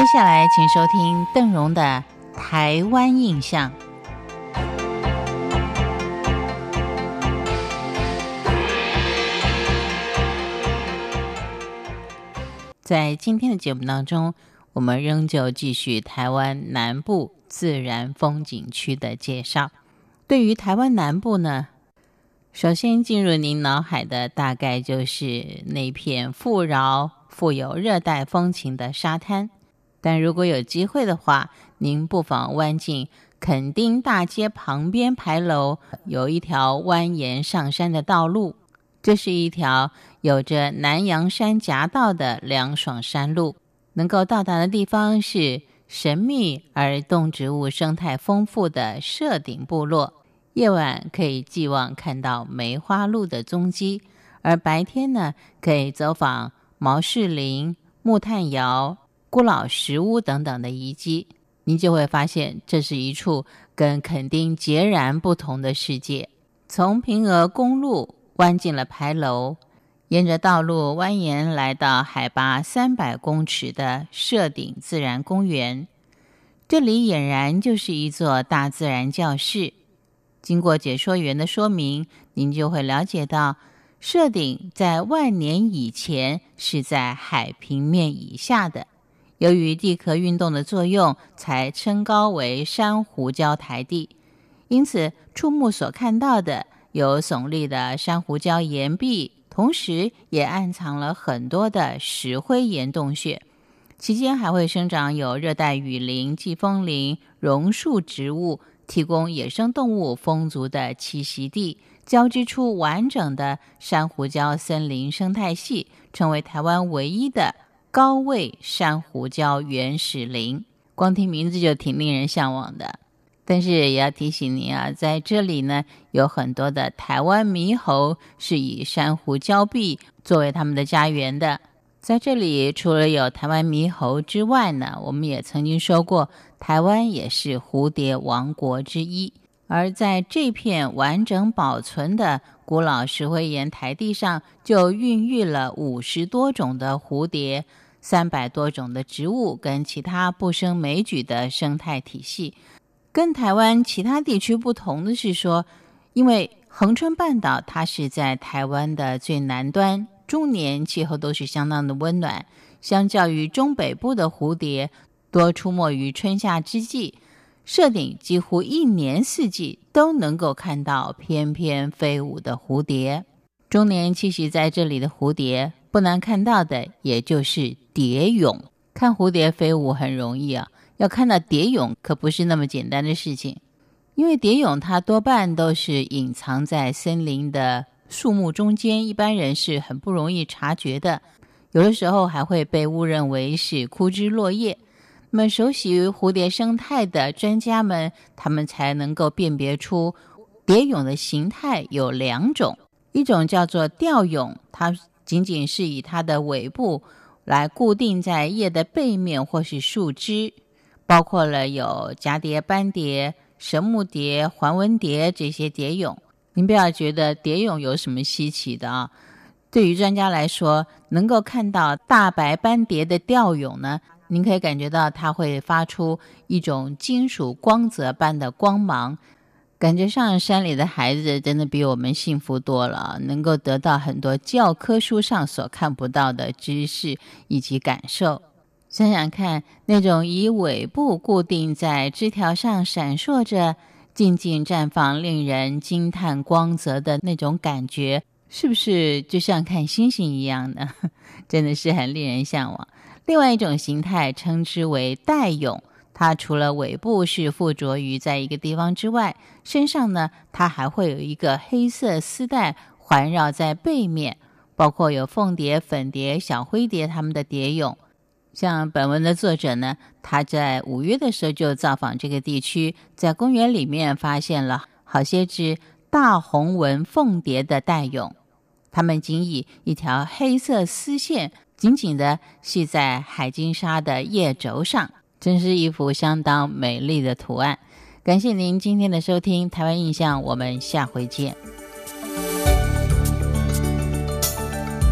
接下来，请收听邓荣的《台湾印象》。在今天的节目当中，我们仍旧继续台湾南部自然风景区的介绍。对于台湾南部呢，首先进入您脑海的大概就是那片富饶、富有热带风情的沙滩。但如果有机会的话，您不妨弯进垦丁大街旁边牌楼，有一条蜿蜒上山的道路。这是一条有着南洋山夹道的凉爽山路，能够到达的地方是神秘而动植物生态丰富的社顶部落。夜晚可以寄望看到梅花鹿的踪迹，而白天呢，可以走访毛氏林、木炭窑。古老石屋等等的遗迹，您就会发现这是一处跟垦丁截然不同的世界。从平峨公路弯进了牌楼，沿着道路蜿蜒来到海拔三百公尺的社顶自然公园。这里俨然就是一座大自然教室。经过解说员的说明，您就会了解到，社顶在万年以前是在海平面以下的。由于地壳运动的作用，才称高为珊瑚礁台地。因此，触目所看到的有耸立的珊瑚礁岩壁，同时也暗藏了很多的石灰岩洞穴。其间还会生长有热带雨林、季风林、榕树植物，提供野生动物丰足的栖息地，交织出完整的珊瑚礁森林生态系，成为台湾唯一的。高位珊瑚礁原始林，光听名字就挺令人向往的。但是也要提醒您啊，在这里呢，有很多的台湾猕猴是以珊瑚礁壁作为他们的家园的。在这里，除了有台湾猕猴之外呢，我们也曾经说过，台湾也是蝴蝶王国之一。而在这片完整保存的古老石灰岩台地上，就孕育了五十多种的蝴蝶，三百多种的植物跟其他不胜枚举的生态体系。跟台湾其他地区不同的是说，因为恒春半岛它是在台湾的最南端，终年气候都是相当的温暖，相较于中北部的蝴蝶，多出没于春夏之际。设顶几乎一年四季都能够看到翩翩飞舞的蝴蝶，终年栖息在这里的蝴蝶不难看到的，也就是蝶蛹。看蝴蝶飞舞很容易啊，要看到蝶蛹可不是那么简单的事情，因为蝶蛹它多半都是隐藏在森林的树木中间，一般人是很不容易察觉的，有的时候还会被误认为是枯枝落叶。那么，熟悉蝴蝶生态的专家们，他们才能够辨别出蝶蛹的形态有两种，一种叫做吊蛹，它仅仅是以它的尾部来固定在叶的背面或是树枝，包括了有蛱蝶、斑蝶、神木蝶、环纹蝶这些蝶蛹。您不要觉得蝶蛹有什么稀奇的啊，对于专家来说，能够看到大白斑蝶的吊蛹呢。您可以感觉到它会发出一种金属光泽般的光芒，感觉上山里的孩子真的比我们幸福多了，能够得到很多教科书上所看不到的知识以及感受。想想看，那种以尾部固定在枝条上闪烁着、静静绽放、令人惊叹光泽的那种感觉，是不是就像看星星一样呢？真的是很令人向往。另外一种形态称之为带蛹，它除了尾部是附着于在一个地方之外，身上呢，它还会有一个黑色丝带环绕在背面，包括有凤蝶、粉蝶、小灰蝶它们的蝶蛹。像本文的作者呢，他在五月的时候就造访这个地区，在公园里面发现了好些只大红纹凤蝶的带蛹，它们仅以一条黑色丝线。紧紧地系在海金沙的叶轴上，真是一幅相当美丽的图案。感谢您今天的收听，《台湾印象》，我们下回见。